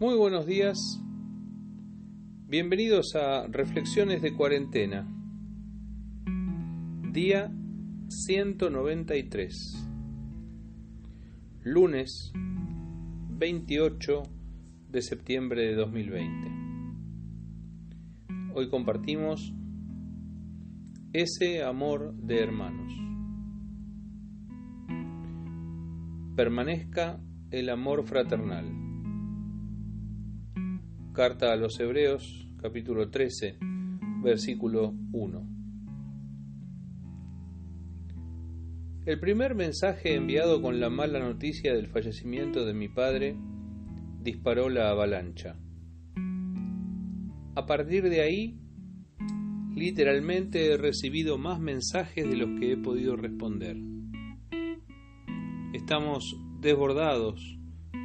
Muy buenos días. Bienvenidos a Reflexiones de Cuarentena. Día 193. Lunes 28 de septiembre de 2020. Hoy compartimos ese amor de hermanos. Permanezca el amor fraternal. Carta a los Hebreos, capítulo 13, versículo 1. El primer mensaje enviado con la mala noticia del fallecimiento de mi padre disparó la avalancha. A partir de ahí, literalmente he recibido más mensajes de los que he podido responder. Estamos desbordados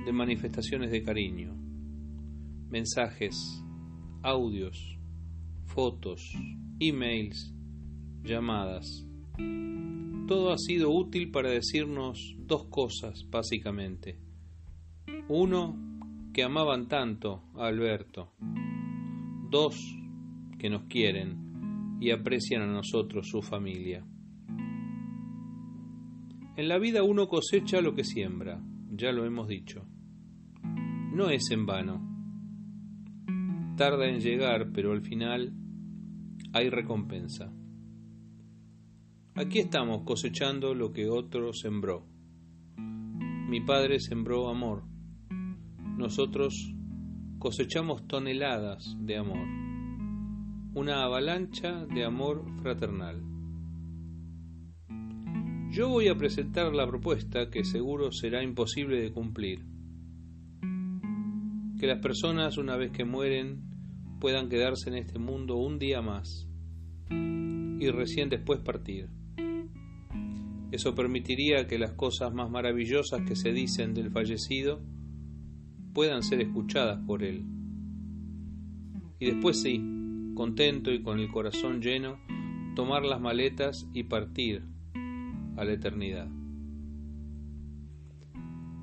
de manifestaciones de cariño, mensajes, audios, fotos, emails, llamadas. Todo ha sido útil para decirnos dos cosas, básicamente. Uno, que amaban tanto a Alberto. Dos, que nos quieren y aprecian a nosotros su familia. En la vida uno cosecha lo que siembra, ya lo hemos dicho. No es en vano. Tarda en llegar, pero al final hay recompensa. Aquí estamos cosechando lo que otro sembró. Mi padre sembró amor. Nosotros cosechamos toneladas de amor. Una avalancha de amor fraternal. Yo voy a presentar la propuesta que seguro será imposible de cumplir. Que las personas una vez que mueren puedan quedarse en este mundo un día más y recién después partir. Eso permitiría que las cosas más maravillosas que se dicen del fallecido puedan ser escuchadas por él. Y después sí, contento y con el corazón lleno, tomar las maletas y partir a la eternidad.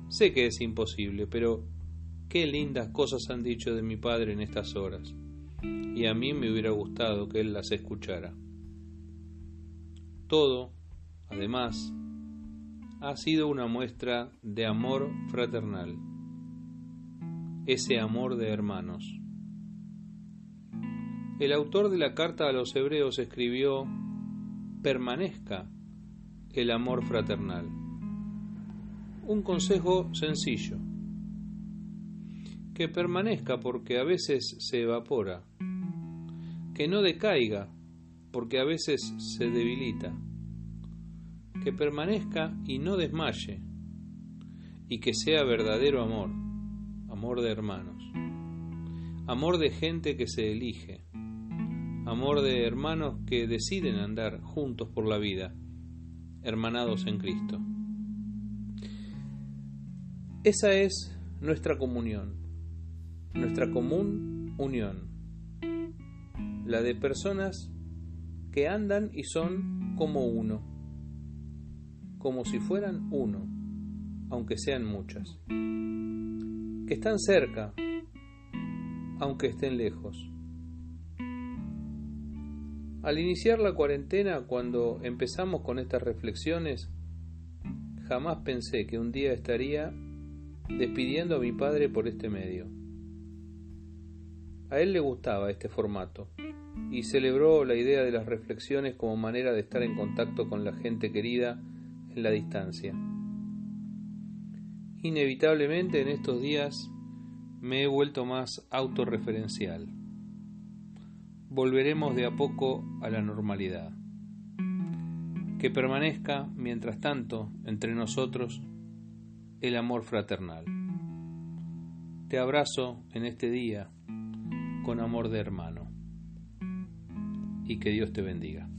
Sé que es imposible, pero qué lindas cosas han dicho de mi padre en estas horas, y a mí me hubiera gustado que él las escuchara. Todo, además, ha sido una muestra de amor fraternal, ese amor de hermanos. El autor de la carta a los hebreos escribió, permanezca el amor fraternal. Un consejo sencillo. Que permanezca porque a veces se evapora. Que no decaiga porque a veces se debilita. Que permanezca y no desmaye. Y que sea verdadero amor, amor de hermanos. Amor de gente que se elige. Amor de hermanos que deciden andar juntos por la vida hermanados en Cristo. Esa es nuestra comunión, nuestra común unión, la de personas que andan y son como uno, como si fueran uno, aunque sean muchas, que están cerca, aunque estén lejos al iniciar la cuarentena, cuando empezamos con estas reflexiones, jamás pensé que un día estaría despidiendo a mi padre por este medio. A él le gustaba este formato y celebró la idea de las reflexiones como manera de estar en contacto con la gente querida en la distancia. Inevitablemente en estos días me he vuelto más autorreferencial volveremos de a poco a la normalidad. Que permanezca, mientras tanto, entre nosotros el amor fraternal. Te abrazo en este día con amor de hermano y que Dios te bendiga.